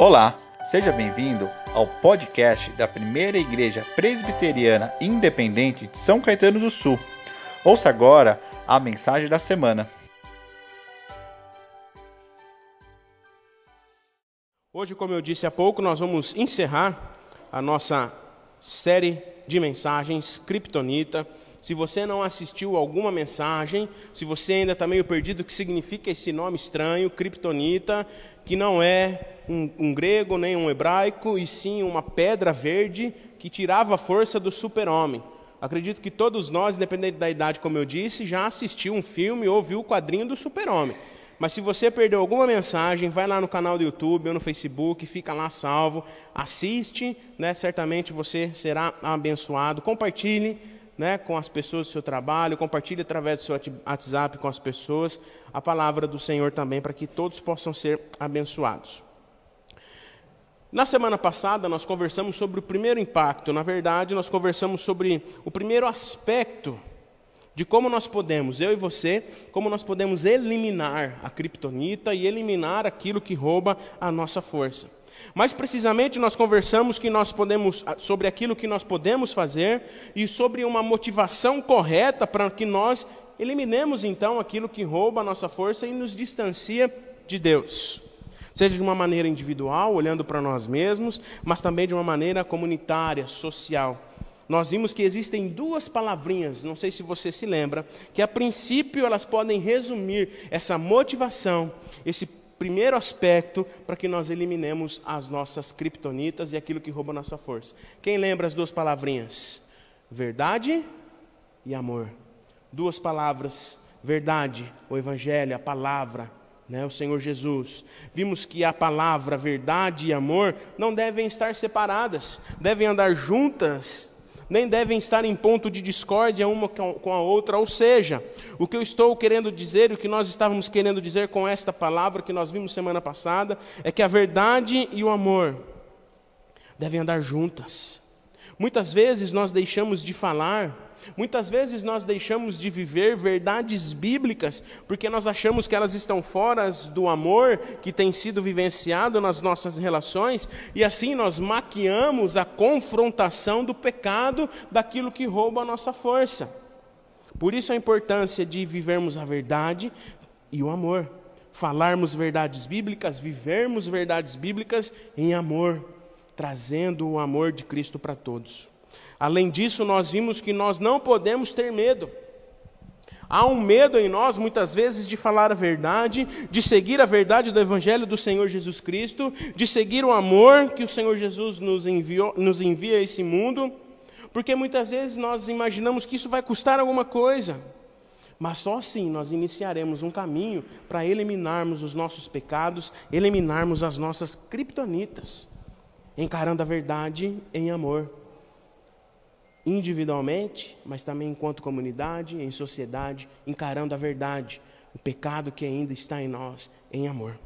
Olá, seja bem-vindo ao podcast da Primeira Igreja Presbiteriana Independente de São Caetano do Sul. Ouça agora a mensagem da semana. Hoje, como eu disse há pouco, nós vamos encerrar a nossa série de mensagens Kryptonita. Se você não assistiu alguma mensagem, se você ainda está meio perdido, o que significa esse nome estranho, Kryptonita, que não é um, um grego nem um hebraico, e sim uma pedra verde que tirava a força do super-homem. Acredito que todos nós, independente da idade, como eu disse, já assistiu um filme ou viu o quadrinho do super-homem. Mas se você perdeu alguma mensagem, vai lá no canal do YouTube ou no Facebook, fica lá salvo, assiste, né? certamente você será abençoado. Compartilhe né, com as pessoas do seu trabalho, compartilhe através do seu WhatsApp com as pessoas a palavra do Senhor também, para que todos possam ser abençoados. Na semana passada, nós conversamos sobre o primeiro impacto, na verdade, nós conversamos sobre o primeiro aspecto de como nós podemos, eu e você, como nós podemos eliminar a criptonita e eliminar aquilo que rouba a nossa força. Mais precisamente, nós conversamos que nós podemos, ah, sobre aquilo que nós podemos fazer e sobre uma motivação correta para que nós eliminemos então aquilo que rouba a nossa força e nos distancia de Deus. Seja de uma maneira individual, olhando para nós mesmos, mas também de uma maneira comunitária, social. Nós vimos que existem duas palavrinhas, não sei se você se lembra, que a princípio elas podem resumir essa motivação, esse primeiro aspecto para que nós eliminemos as nossas criptonitas e aquilo que rouba a nossa força. Quem lembra as duas palavrinhas? Verdade e amor. Duas palavras, verdade, o evangelho, a palavra, né, o Senhor Jesus. Vimos que a palavra verdade e amor não devem estar separadas, devem andar juntas nem devem estar em ponto de discórdia uma com a outra. Ou seja, o que eu estou querendo dizer, o que nós estávamos querendo dizer com esta palavra que nós vimos semana passada, é que a verdade e o amor devem andar juntas. Muitas vezes nós deixamos de falar Muitas vezes nós deixamos de viver verdades bíblicas porque nós achamos que elas estão fora do amor que tem sido vivenciado nas nossas relações e assim nós maquiamos a confrontação do pecado daquilo que rouba a nossa força. Por isso a importância de vivermos a verdade e o amor. Falarmos verdades bíblicas, vivermos verdades bíblicas em amor, trazendo o amor de Cristo para todos. Além disso, nós vimos que nós não podemos ter medo. Há um medo em nós, muitas vezes, de falar a verdade, de seguir a verdade do Evangelho do Senhor Jesus Cristo, de seguir o amor que o Senhor Jesus nos, enviou, nos envia a esse mundo, porque muitas vezes nós imaginamos que isso vai custar alguma coisa. Mas só assim nós iniciaremos um caminho para eliminarmos os nossos pecados, eliminarmos as nossas criptonitas, encarando a verdade em amor individualmente, mas também enquanto comunidade, em sociedade, encarando a verdade, o pecado que ainda está em nós, em amor.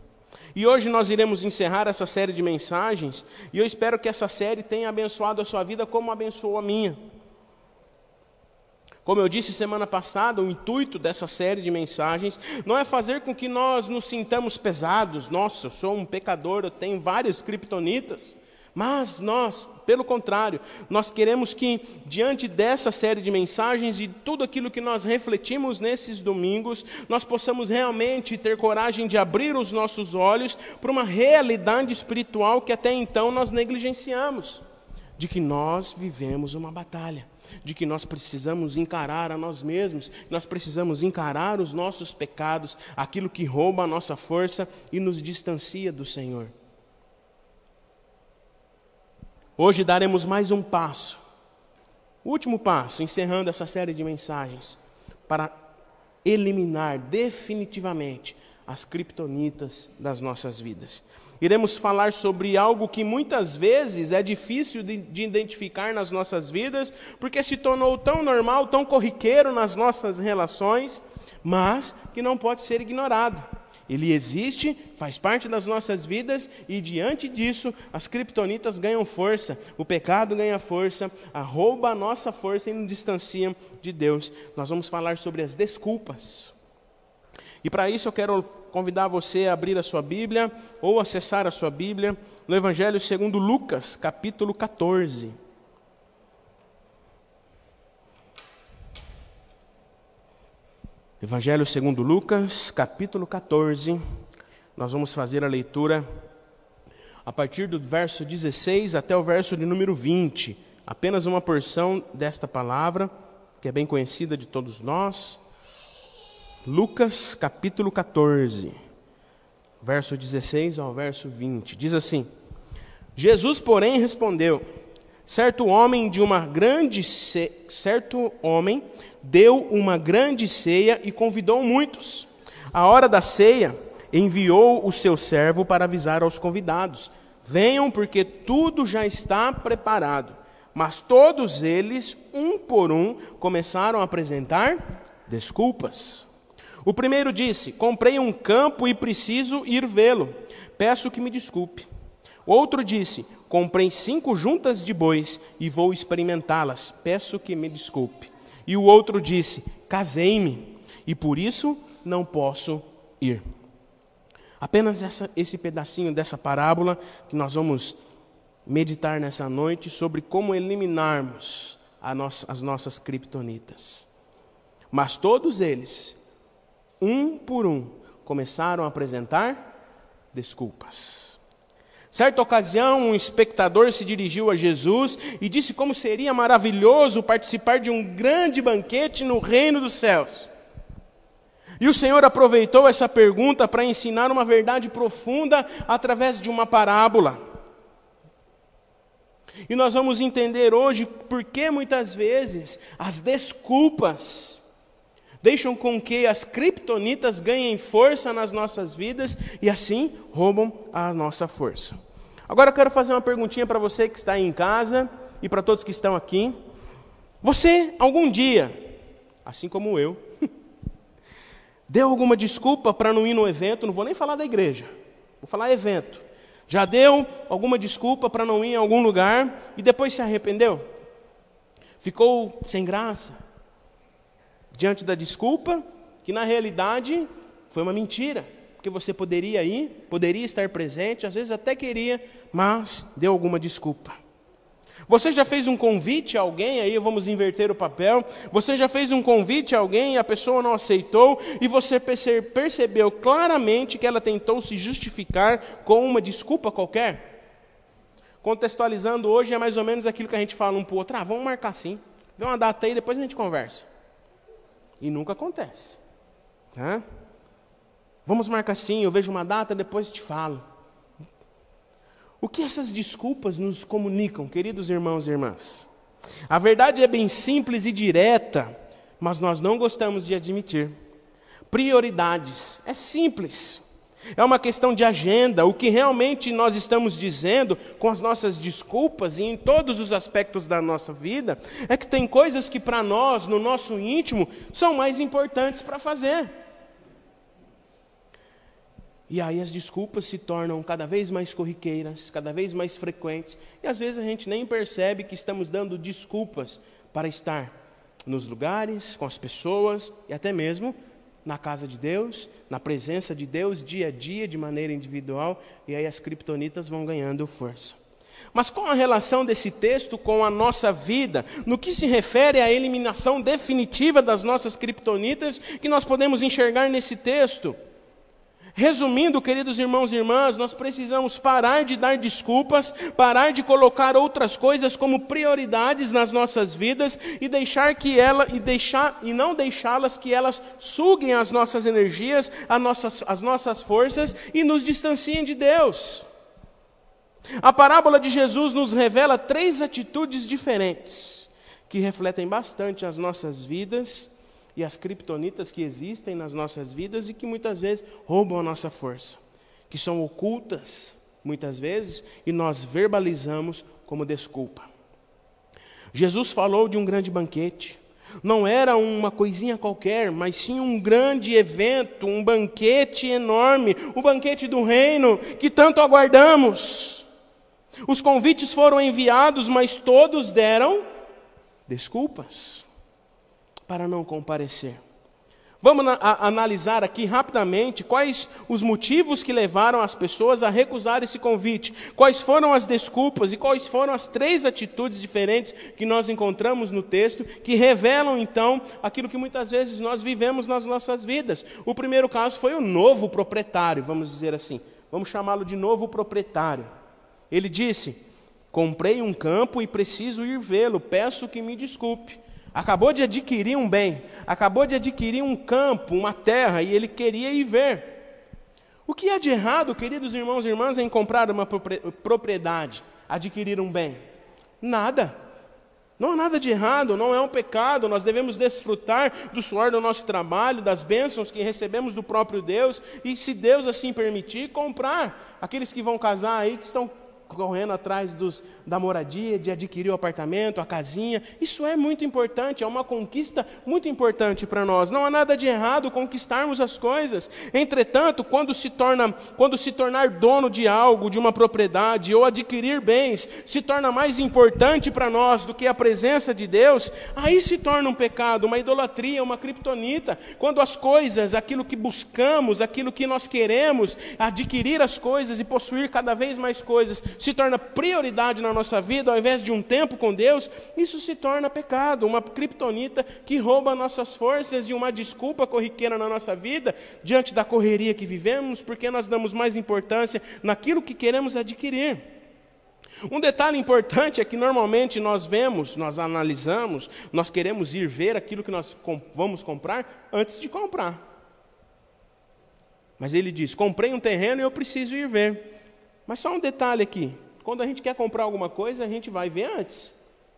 E hoje nós iremos encerrar essa série de mensagens, e eu espero que essa série tenha abençoado a sua vida como abençoou a minha. Como eu disse semana passada, o intuito dessa série de mensagens não é fazer com que nós nos sintamos pesados. Nossa, eu sou um pecador, eu tenho várias criptonitas. Mas nós, pelo contrário, nós queremos que, diante dessa série de mensagens e tudo aquilo que nós refletimos nesses domingos, nós possamos realmente ter coragem de abrir os nossos olhos para uma realidade espiritual que até então nós negligenciamos de que nós vivemos uma batalha, de que nós precisamos encarar a nós mesmos, nós precisamos encarar os nossos pecados, aquilo que rouba a nossa força e nos distancia do Senhor. Hoje daremos mais um passo, o último passo, encerrando essa série de mensagens, para eliminar definitivamente as criptonitas das nossas vidas. Iremos falar sobre algo que muitas vezes é difícil de, de, identificar nas nossas vidas, porque se tornou tão normal, tão corriqueiro nas nossas relações, mas que não pode ser ignorado. Ele existe, faz parte das nossas vidas e diante disso as criptonitas ganham força, o pecado ganha força, a rouba a nossa força e nos distancia de Deus. Nós vamos falar sobre as desculpas. E para isso eu quero convidar você a abrir a sua Bíblia ou acessar a sua Bíblia no Evangelho segundo Lucas, capítulo 14. Evangelho segundo Lucas, capítulo 14. Nós vamos fazer a leitura a partir do verso 16 até o verso de número 20. Apenas uma porção desta palavra, que é bem conhecida de todos nós. Lucas, capítulo 14, verso 16 ao verso 20. Diz assim: Jesus, porém, respondeu: Certo homem de uma grande ce... certo homem deu uma grande ceia e convidou muitos. A hora da ceia, enviou o seu servo para avisar aos convidados: Venham, porque tudo já está preparado. Mas todos eles, um por um, começaram a apresentar desculpas. O primeiro disse: Comprei um campo e preciso ir vê-lo. Peço que me desculpe. O outro disse: Comprei cinco juntas de bois e vou experimentá-las. Peço que me desculpe. E o outro disse: Casei-me e por isso não posso ir. Apenas essa, esse pedacinho dessa parábola que nós vamos meditar nessa noite sobre como eliminarmos nossa, as nossas criptonitas. Mas todos eles, um por um, começaram a apresentar desculpas. Certa ocasião, um espectador se dirigiu a Jesus e disse como seria maravilhoso participar de um grande banquete no reino dos céus. E o Senhor aproveitou essa pergunta para ensinar uma verdade profunda através de uma parábola. E nós vamos entender hoje por que muitas vezes as desculpas deixam com que as criptonitas ganhem força nas nossas vidas e assim roubam a nossa força. Agora eu quero fazer uma perguntinha para você que está aí em casa e para todos que estão aqui. Você, algum dia, assim como eu, deu alguma desculpa para não ir no evento? Não vou nem falar da igreja, vou falar evento. Já deu alguma desculpa para não ir em algum lugar e depois se arrependeu? Ficou sem graça? Diante da desculpa, que na realidade foi uma mentira, porque você poderia ir, poderia estar presente, às vezes até queria, mas deu alguma desculpa. Você já fez um convite a alguém, aí vamos inverter o papel. Você já fez um convite a alguém e a pessoa não aceitou, e você percebeu claramente que ela tentou se justificar com uma desculpa qualquer? Contextualizando hoje é mais ou menos aquilo que a gente fala um para o outro: ah, vamos marcar sim, vê uma data aí, depois a gente conversa. E nunca acontece. Tá? Vamos marcar sim, eu vejo uma data, depois te falo. O que essas desculpas nos comunicam, queridos irmãos e irmãs? A verdade é bem simples e direta, mas nós não gostamos de admitir. Prioridades. É simples. É uma questão de agenda. O que realmente nós estamos dizendo com as nossas desculpas e em todos os aspectos da nossa vida é que tem coisas que para nós, no nosso íntimo, são mais importantes para fazer. E aí as desculpas se tornam cada vez mais corriqueiras, cada vez mais frequentes, e às vezes a gente nem percebe que estamos dando desculpas para estar nos lugares, com as pessoas e até mesmo na casa de Deus, na presença de Deus, dia a dia, de maneira individual, e aí as criptonitas vão ganhando força. Mas qual a relação desse texto com a nossa vida, no que se refere à eliminação definitiva das nossas criptonitas, que nós podemos enxergar nesse texto? Resumindo, queridos irmãos e irmãs, nós precisamos parar de dar desculpas, parar de colocar outras coisas como prioridades nas nossas vidas e deixar que ela e deixar e não deixá-las que elas suguem as nossas energias, as nossas, as nossas forças e nos distanciem de Deus. A parábola de Jesus nos revela três atitudes diferentes que refletem bastante as nossas vidas e as criptonitas que existem nas nossas vidas e que muitas vezes roubam a nossa força, que são ocultas muitas vezes e nós verbalizamos como desculpa. Jesus falou de um grande banquete. Não era uma coisinha qualquer, mas sim um grande evento, um banquete enorme, o banquete do reino que tanto aguardamos. Os convites foram enviados, mas todos deram desculpas para não comparecer. Vamos analisar aqui rapidamente quais os motivos que levaram as pessoas a recusar esse convite, quais foram as desculpas e quais foram as três atitudes diferentes que nós encontramos no texto que revelam então aquilo que muitas vezes nós vivemos nas nossas vidas. O primeiro caso foi o novo proprietário, vamos dizer assim, vamos chamá-lo de novo proprietário. Ele disse: Comprei um campo e preciso ir vê-lo, peço que me desculpe. Acabou de adquirir um bem, acabou de adquirir um campo, uma terra, e ele queria ir ver. O que há de errado, queridos irmãos e irmãs, em comprar uma propriedade, adquirir um bem? Nada. Não há nada de errado, não é um pecado, nós devemos desfrutar do suor do nosso trabalho, das bênçãos que recebemos do próprio Deus, e se Deus assim permitir, comprar. Aqueles que vão casar aí, que estão correndo atrás dos, da moradia, de adquirir o apartamento, a casinha. Isso é muito importante, é uma conquista muito importante para nós. Não há nada de errado conquistarmos as coisas. Entretanto, quando se torna, quando se tornar dono de algo, de uma propriedade ou adquirir bens, se torna mais importante para nós do que a presença de Deus, aí se torna um pecado, uma idolatria, uma criptonita. Quando as coisas, aquilo que buscamos, aquilo que nós queremos, adquirir as coisas e possuir cada vez mais coisas, se torna prioridade na nossa vida, ao invés de um tempo com Deus, isso se torna pecado, uma criptonita que rouba nossas forças e uma desculpa corriqueira na nossa vida, diante da correria que vivemos, porque nós damos mais importância naquilo que queremos adquirir. Um detalhe importante é que normalmente nós vemos, nós analisamos, nós queremos ir ver aquilo que nós vamos comprar antes de comprar. Mas ele diz: comprei um terreno e eu preciso ir ver. Mas só um detalhe aqui: quando a gente quer comprar alguma coisa, a gente vai ver antes.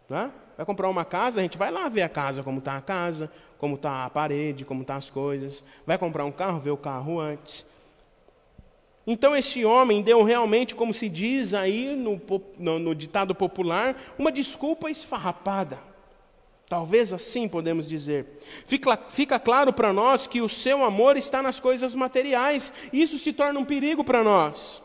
Né? Vai comprar uma casa, a gente vai lá ver a casa, como está a casa, como está a parede, como estão tá as coisas. Vai comprar um carro, ver o carro antes. Então, esse homem deu realmente, como se diz aí no, no, no ditado popular, uma desculpa esfarrapada. Talvez assim podemos dizer. Fica, fica claro para nós que o seu amor está nas coisas materiais. Isso se torna um perigo para nós.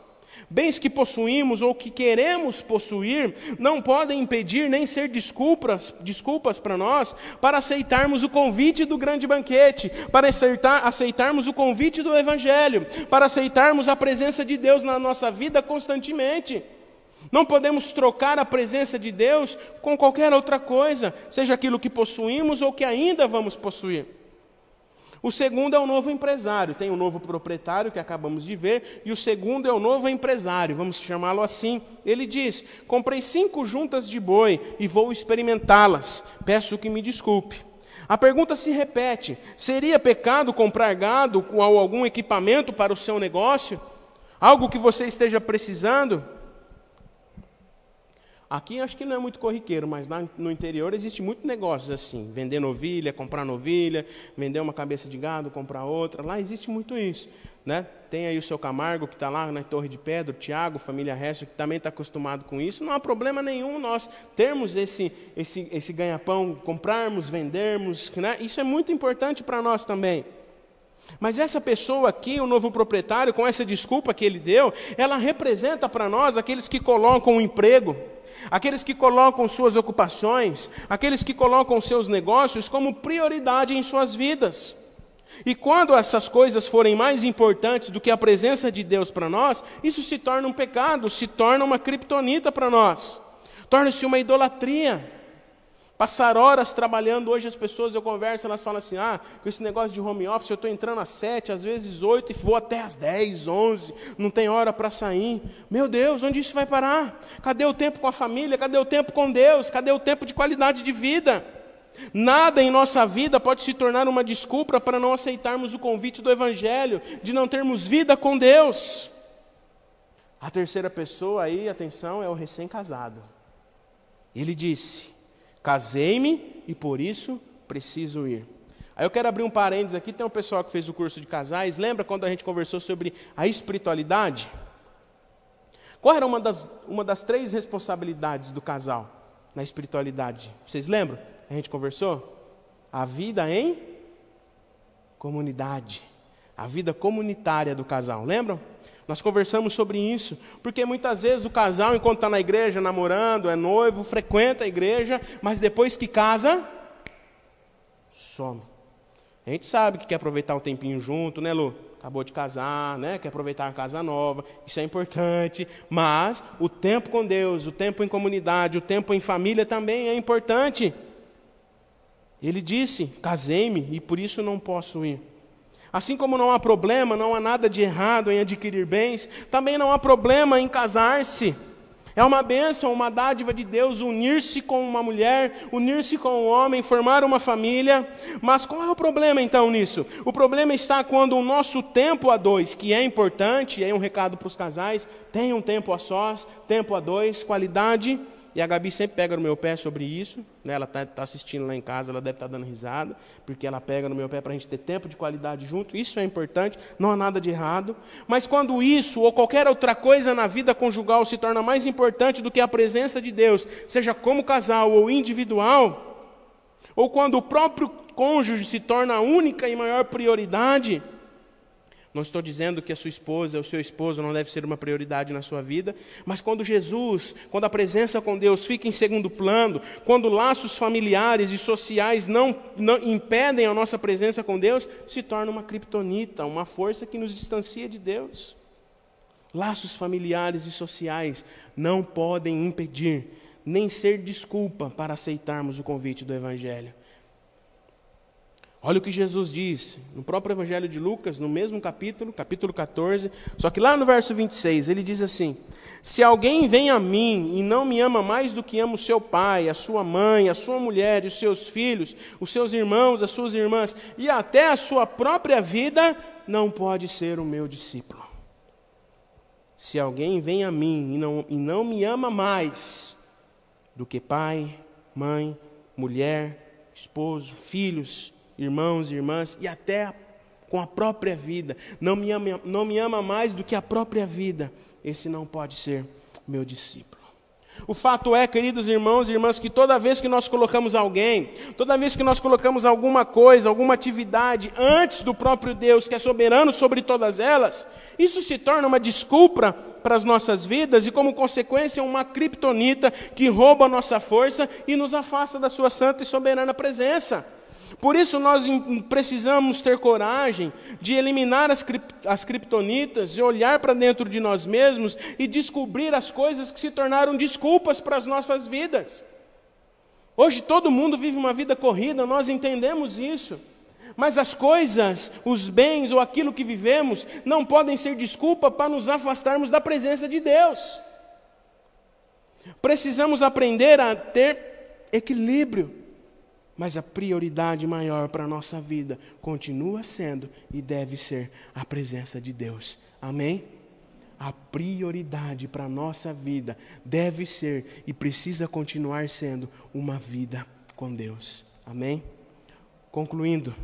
Bens que possuímos ou que queremos possuir não podem impedir nem ser desculpas, desculpas para nós para aceitarmos o convite do grande banquete, para aceitar, aceitarmos o convite do Evangelho, para aceitarmos a presença de Deus na nossa vida constantemente. Não podemos trocar a presença de Deus com qualquer outra coisa, seja aquilo que possuímos ou que ainda vamos possuir. O segundo é o novo empresário. Tem o novo proprietário que acabamos de ver, e o segundo é o novo empresário, vamos chamá-lo assim. Ele diz: Comprei cinco juntas de boi e vou experimentá-las. Peço que me desculpe. A pergunta se repete: seria pecado comprar gado ou algum equipamento para o seu negócio? Algo que você esteja precisando? Aqui acho que não é muito corriqueiro, mas lá no interior existe muito negócios assim, vender novilha, comprar novilha, vender uma cabeça de gado, comprar outra. Lá existe muito isso, né? Tem aí o seu Camargo que está lá na Torre de Pedro, Tiago, família Resto, que também está acostumado com isso. Não há problema nenhum nós termos esse esse esse ganha-pão, comprarmos, vendermos, né? Isso é muito importante para nós também. Mas essa pessoa aqui, o novo proprietário, com essa desculpa que ele deu, ela representa para nós aqueles que colocam o emprego aqueles que colocam suas ocupações, aqueles que colocam seus negócios como prioridade em suas vidas. E quando essas coisas forem mais importantes do que a presença de Deus para nós, isso se torna um pecado, se torna uma criptonita para nós, torna-se uma idolatria. Passar horas trabalhando, hoje as pessoas eu converso, elas falam assim: ah, com esse negócio de home office, eu estou entrando às sete, às vezes oito, e vou até às dez, onze, não tem hora para sair. Meu Deus, onde isso vai parar? Cadê o tempo com a família? Cadê o tempo com Deus? Cadê o tempo de qualidade de vida? Nada em nossa vida pode se tornar uma desculpa para não aceitarmos o convite do Evangelho, de não termos vida com Deus. A terceira pessoa aí, atenção, é o recém-casado. Ele disse: Casei-me e por isso preciso ir. Aí eu quero abrir um parênteses aqui, tem um pessoal que fez o curso de casais, lembra quando a gente conversou sobre a espiritualidade? Qual era uma das, uma das três responsabilidades do casal na espiritualidade? Vocês lembram? A gente conversou? A vida em comunidade. A vida comunitária do casal, lembram? Nós conversamos sobre isso, porque muitas vezes o casal, enquanto está na igreja, namorando, é noivo, frequenta a igreja, mas depois que casa, some. A gente sabe que quer aproveitar um tempinho junto, né, Lu? Acabou de casar, né? Quer aproveitar a casa nova, isso é importante. Mas o tempo com Deus, o tempo em comunidade, o tempo em família também é importante. Ele disse: casei-me e por isso não posso ir. Assim como não há problema, não há nada de errado em adquirir bens, também não há problema em casar-se. É uma bênção, uma dádiva de Deus unir-se com uma mulher, unir-se com um homem, formar uma família. Mas qual é o problema então nisso? O problema está quando o nosso tempo a dois, que é importante, é um recado para os casais, tem um tempo a sós, tempo a dois, qualidade e a Gabi sempre pega no meu pé sobre isso. Né? Ela está tá assistindo lá em casa, ela deve estar tá dando risada, porque ela pega no meu pé para a gente ter tempo de qualidade junto. Isso é importante, não há nada de errado. Mas quando isso ou qualquer outra coisa na vida conjugal se torna mais importante do que a presença de Deus, seja como casal ou individual, ou quando o próprio cônjuge se torna a única e maior prioridade, não estou dizendo que a sua esposa, o seu esposo não deve ser uma prioridade na sua vida, mas quando Jesus, quando a presença com Deus fica em segundo plano, quando laços familiares e sociais não, não impedem a nossa presença com Deus, se torna uma criptonita, uma força que nos distancia de Deus. Laços familiares e sociais não podem impedir, nem ser desculpa para aceitarmos o convite do Evangelho. Olha o que Jesus diz no próprio Evangelho de Lucas, no mesmo capítulo, capítulo 14, só que lá no verso 26, ele diz assim: Se alguém vem a mim e não me ama mais do que ama o seu pai, a sua mãe, a sua mulher, os seus filhos, os seus irmãos, as suas irmãs e até a sua própria vida, não pode ser o meu discípulo. Se alguém vem a mim e não, e não me ama mais do que pai, mãe, mulher, esposo, filhos, irmãos e irmãs, e até com a própria vida, não me ama, não me ama mais do que a própria vida, esse não pode ser meu discípulo. O fato é, queridos irmãos e irmãs, que toda vez que nós colocamos alguém, toda vez que nós colocamos alguma coisa, alguma atividade antes do próprio Deus, que é soberano sobre todas elas, isso se torna uma desculpa para as nossas vidas e, como consequência, uma criptonita que rouba a nossa força e nos afasta da sua santa e soberana presença. Por isso nós precisamos ter coragem de eliminar as, as criptonitas e olhar para dentro de nós mesmos e descobrir as coisas que se tornaram desculpas para as nossas vidas. Hoje todo mundo vive uma vida corrida, nós entendemos isso. Mas as coisas, os bens ou aquilo que vivemos não podem ser desculpa para nos afastarmos da presença de Deus. Precisamos aprender a ter equilíbrio mas a prioridade maior para a nossa vida continua sendo e deve ser a presença de Deus. Amém? A prioridade para a nossa vida deve ser e precisa continuar sendo uma vida com Deus. Amém? Concluindo,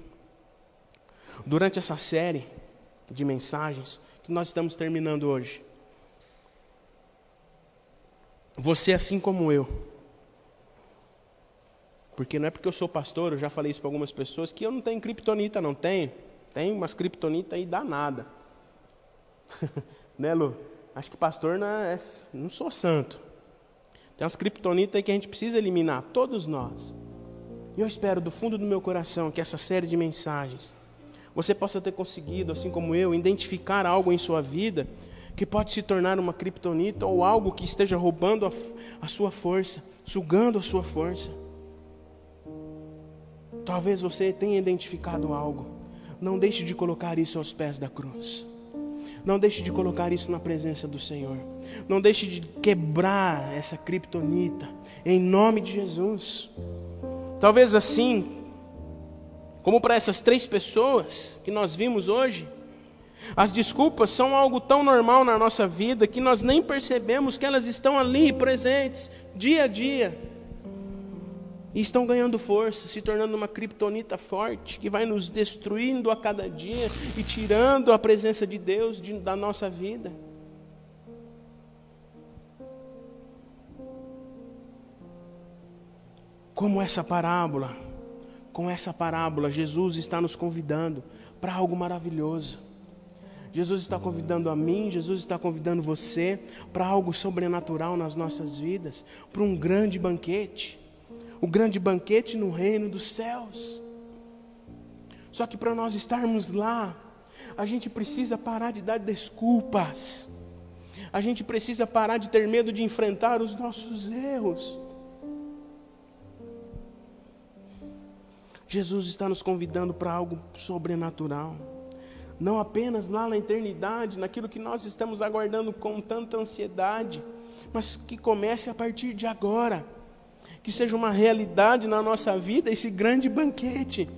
durante essa série de mensagens que nós estamos terminando hoje, você, assim como eu, porque não é porque eu sou pastor, eu já falei isso para algumas pessoas, que eu não tenho criptonita, não tenho. Tem umas criptonita aí danada. né, Lu? Acho que pastor não, é, não sou santo. Tem umas criptonitas aí que a gente precisa eliminar, todos nós. E eu espero do fundo do meu coração que essa série de mensagens você possa ter conseguido, assim como eu, identificar algo em sua vida que pode se tornar uma criptonita ou algo que esteja roubando a, a sua força, sugando a sua força. Talvez você tenha identificado algo. Não deixe de colocar isso aos pés da cruz. Não deixe de colocar isso na presença do Senhor. Não deixe de quebrar essa criptonita. Em nome de Jesus. Talvez assim, como para essas três pessoas que nós vimos hoje, as desculpas são algo tão normal na nossa vida que nós nem percebemos que elas estão ali presentes, dia a dia. E estão ganhando força, se tornando uma criptonita forte que vai nos destruindo a cada dia e tirando a presença de Deus de, da nossa vida. Como essa parábola, com essa parábola, Jesus está nos convidando para algo maravilhoso. Jesus está convidando a mim, Jesus está convidando você para algo sobrenatural nas nossas vidas, para um grande banquete o grande banquete no reino dos céus. Só que para nós estarmos lá, a gente precisa parar de dar desculpas. A gente precisa parar de ter medo de enfrentar os nossos erros. Jesus está nos convidando para algo sobrenatural. Não apenas lá na eternidade, naquilo que nós estamos aguardando com tanta ansiedade, mas que comece a partir de agora. Que seja uma realidade na nossa vida esse grande banquete.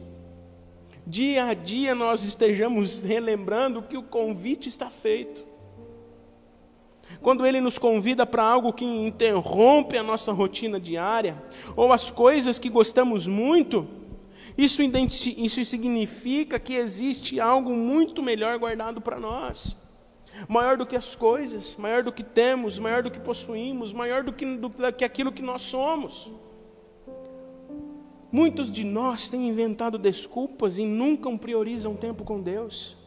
Dia a dia nós estejamos relembrando que o convite está feito. Quando Ele nos convida para algo que interrompe a nossa rotina diária, ou as coisas que gostamos muito, isso, isso significa que existe algo muito melhor guardado para nós. Maior do que as coisas, maior do que temos, maior do que possuímos, maior do que, do que aquilo que nós somos. Muitos de nós têm inventado desculpas e nunca priorizam tempo com Deus.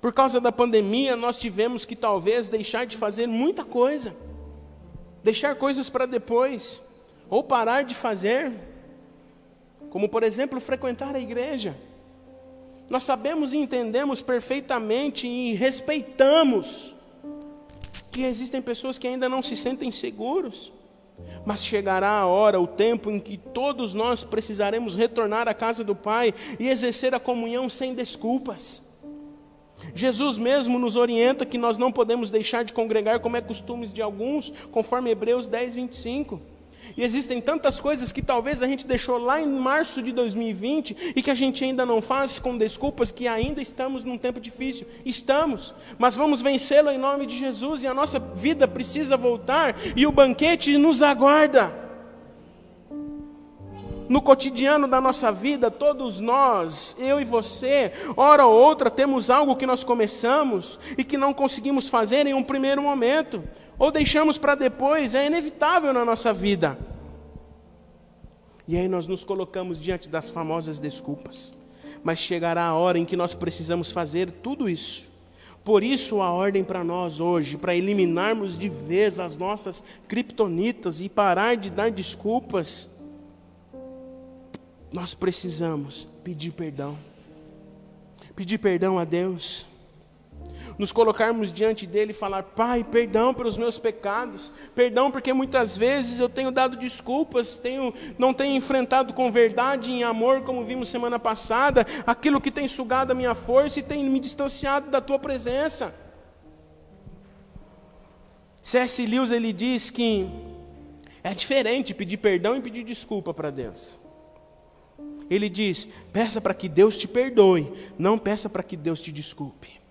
Por causa da pandemia, nós tivemos que talvez deixar de fazer muita coisa, deixar coisas para depois ou parar de fazer, como por exemplo frequentar a igreja. Nós sabemos e entendemos perfeitamente e respeitamos que existem pessoas que ainda não se sentem seguros, mas chegará a hora, o tempo em que todos nós precisaremos retornar à casa do Pai e exercer a comunhão sem desculpas. Jesus mesmo nos orienta que nós não podemos deixar de congregar como é costume de alguns, conforme Hebreus 10, 25. E existem tantas coisas que talvez a gente deixou lá em março de 2020 e que a gente ainda não faz com desculpas que ainda estamos num tempo difícil. Estamos, mas vamos vencê-lo em nome de Jesus e a nossa vida precisa voltar e o banquete nos aguarda. No cotidiano da nossa vida, todos nós, eu e você, hora ou outra, temos algo que nós começamos e que não conseguimos fazer em um primeiro momento ou deixamos para depois, é inevitável na nossa vida. E aí nós nos colocamos diante das famosas desculpas. Mas chegará a hora em que nós precisamos fazer tudo isso. Por isso a ordem para nós hoje, para eliminarmos de vez as nossas criptonitas e parar de dar desculpas, nós precisamos pedir perdão. Pedir perdão a Deus nos colocarmos diante dele e falar: Pai, perdão pelos meus pecados, perdão porque muitas vezes eu tenho dado desculpas, tenho, não tenho enfrentado com verdade e em amor, como vimos semana passada, aquilo que tem sugado a minha força e tem me distanciado da tua presença. C.S. Lewis ele diz que é diferente pedir perdão e pedir desculpa para Deus. Ele diz: peça para que Deus te perdoe, não peça para que Deus te desculpe.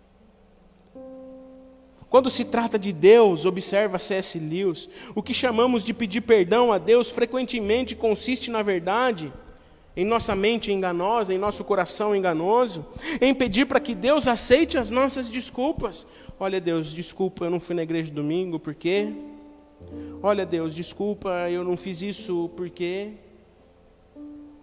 Quando se trata de Deus, observa C.S. Lewis, o que chamamos de pedir perdão a Deus frequentemente consiste, na verdade, em nossa mente enganosa, em nosso coração enganoso, em pedir para que Deus aceite as nossas desculpas. Olha, Deus, desculpa, eu não fui na igreja domingo, por quê? Olha, Deus, desculpa, eu não fiz isso, por quê?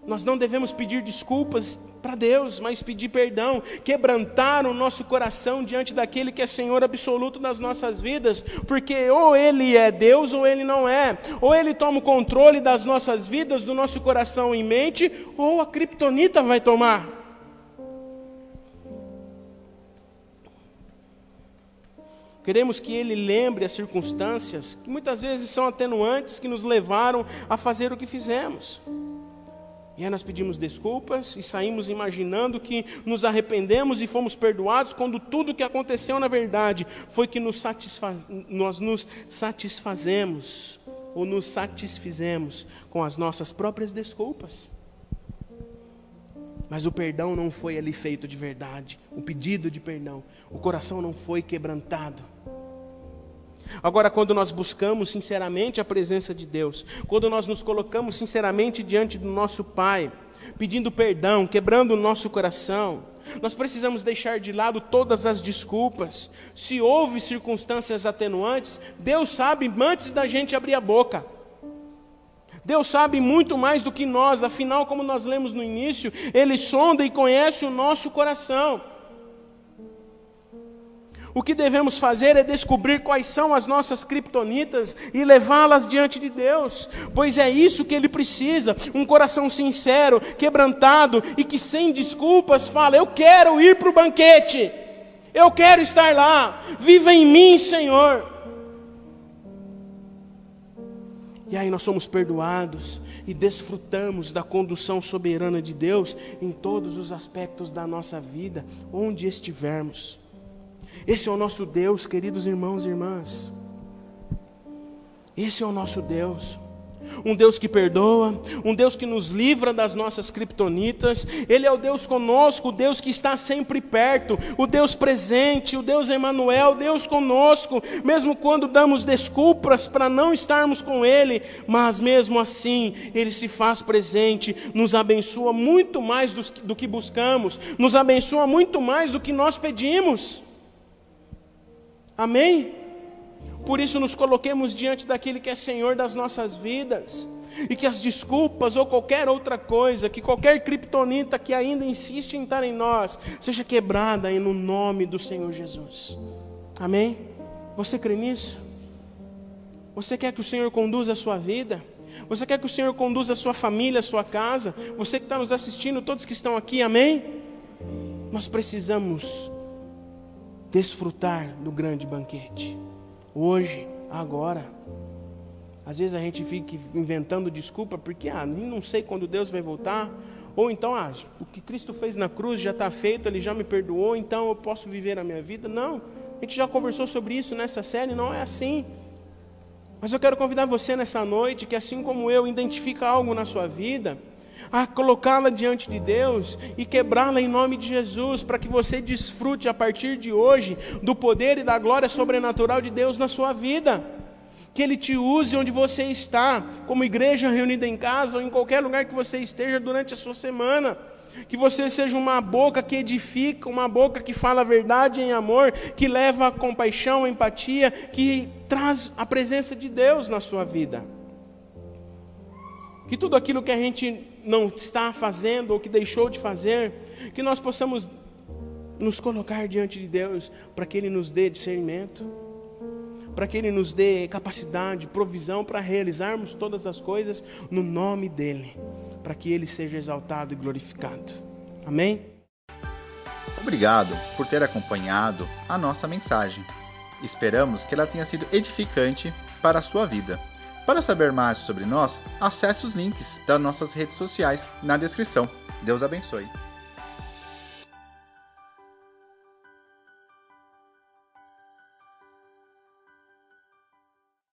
Nós não devemos pedir desculpas para Deus, mas pedir perdão, quebrantar o nosso coração diante daquele que é Senhor absoluto das nossas vidas, porque ou Ele é Deus ou Ele não é, ou Ele toma o controle das nossas vidas, do nosso coração e mente, ou a criptonita vai tomar. Queremos que Ele lembre as circunstâncias que muitas vezes são atenuantes que nos levaram a fazer o que fizemos. E aí nós pedimos desculpas e saímos imaginando que nos arrependemos e fomos perdoados, quando tudo o que aconteceu na verdade foi que nos satisfaz... nós nos satisfazemos ou nos satisfizemos com as nossas próprias desculpas. Mas o perdão não foi ali feito de verdade, o pedido de perdão, o coração não foi quebrantado. Agora, quando nós buscamos sinceramente a presença de Deus, quando nós nos colocamos sinceramente diante do nosso Pai, pedindo perdão, quebrando o nosso coração, nós precisamos deixar de lado todas as desculpas. Se houve circunstâncias atenuantes, Deus sabe antes da gente abrir a boca. Deus sabe muito mais do que nós, afinal, como nós lemos no início, Ele sonda e conhece o nosso coração. O que devemos fazer é descobrir quais são as nossas criptonitas e levá-las diante de Deus, pois é isso que Ele precisa: um coração sincero, quebrantado e que sem desculpas fala: Eu quero ir para o banquete, eu quero estar lá, viva em mim, Senhor. E aí nós somos perdoados e desfrutamos da condução soberana de Deus em todos os aspectos da nossa vida, onde estivermos. Esse é o nosso Deus, queridos irmãos e irmãs. Esse é o nosso Deus. Um Deus que perdoa, um Deus que nos livra das nossas criptonitas. Ele é o Deus conosco, o Deus que está sempre perto, o Deus presente, o Deus Emanuel, Deus conosco, mesmo quando damos desculpas para não estarmos com ele, mas mesmo assim ele se faz presente, nos abençoa muito mais do, do que buscamos, nos abençoa muito mais do que nós pedimos. Amém? Por isso nos coloquemos diante daquele que é Senhor das nossas vidas. E que as desculpas ou qualquer outra coisa, que qualquer criptonita que ainda insiste em estar em nós, seja quebrada no nome do Senhor Jesus. Amém? Você crê nisso? Você quer que o Senhor conduza a sua vida? Você quer que o Senhor conduza a sua família, a sua casa? Você que está nos assistindo, todos que estão aqui, amém? Nós precisamos desfrutar do grande banquete. Hoje, agora. Às vezes a gente fica inventando desculpa porque, ah, não sei quando Deus vai voltar. Ou então, ah, o que Cristo fez na cruz já está feito, Ele já me perdoou, então eu posso viver a minha vida. Não, a gente já conversou sobre isso nessa série, não é assim. Mas eu quero convidar você nessa noite que, assim como eu, identifica algo na sua vida a colocá-la diante de Deus e quebrá-la em nome de Jesus, para que você desfrute a partir de hoje do poder e da glória sobrenatural de Deus na sua vida. Que Ele te use onde você está, como igreja reunida em casa ou em qualquer lugar que você esteja durante a sua semana. Que você seja uma boca que edifica, uma boca que fala a verdade em amor, que leva a compaixão, a empatia, que traz a presença de Deus na sua vida. Que tudo aquilo que a gente não está fazendo ou que deixou de fazer, que nós possamos nos colocar diante de Deus para que Ele nos dê discernimento, para que Ele nos dê capacidade, provisão para realizarmos todas as coisas no nome dEle, para que Ele seja exaltado e glorificado. Amém? Obrigado por ter acompanhado a nossa mensagem. Esperamos que ela tenha sido edificante para a sua vida. Para saber mais sobre nós, acesse os links das nossas redes sociais na descrição. Deus abençoe.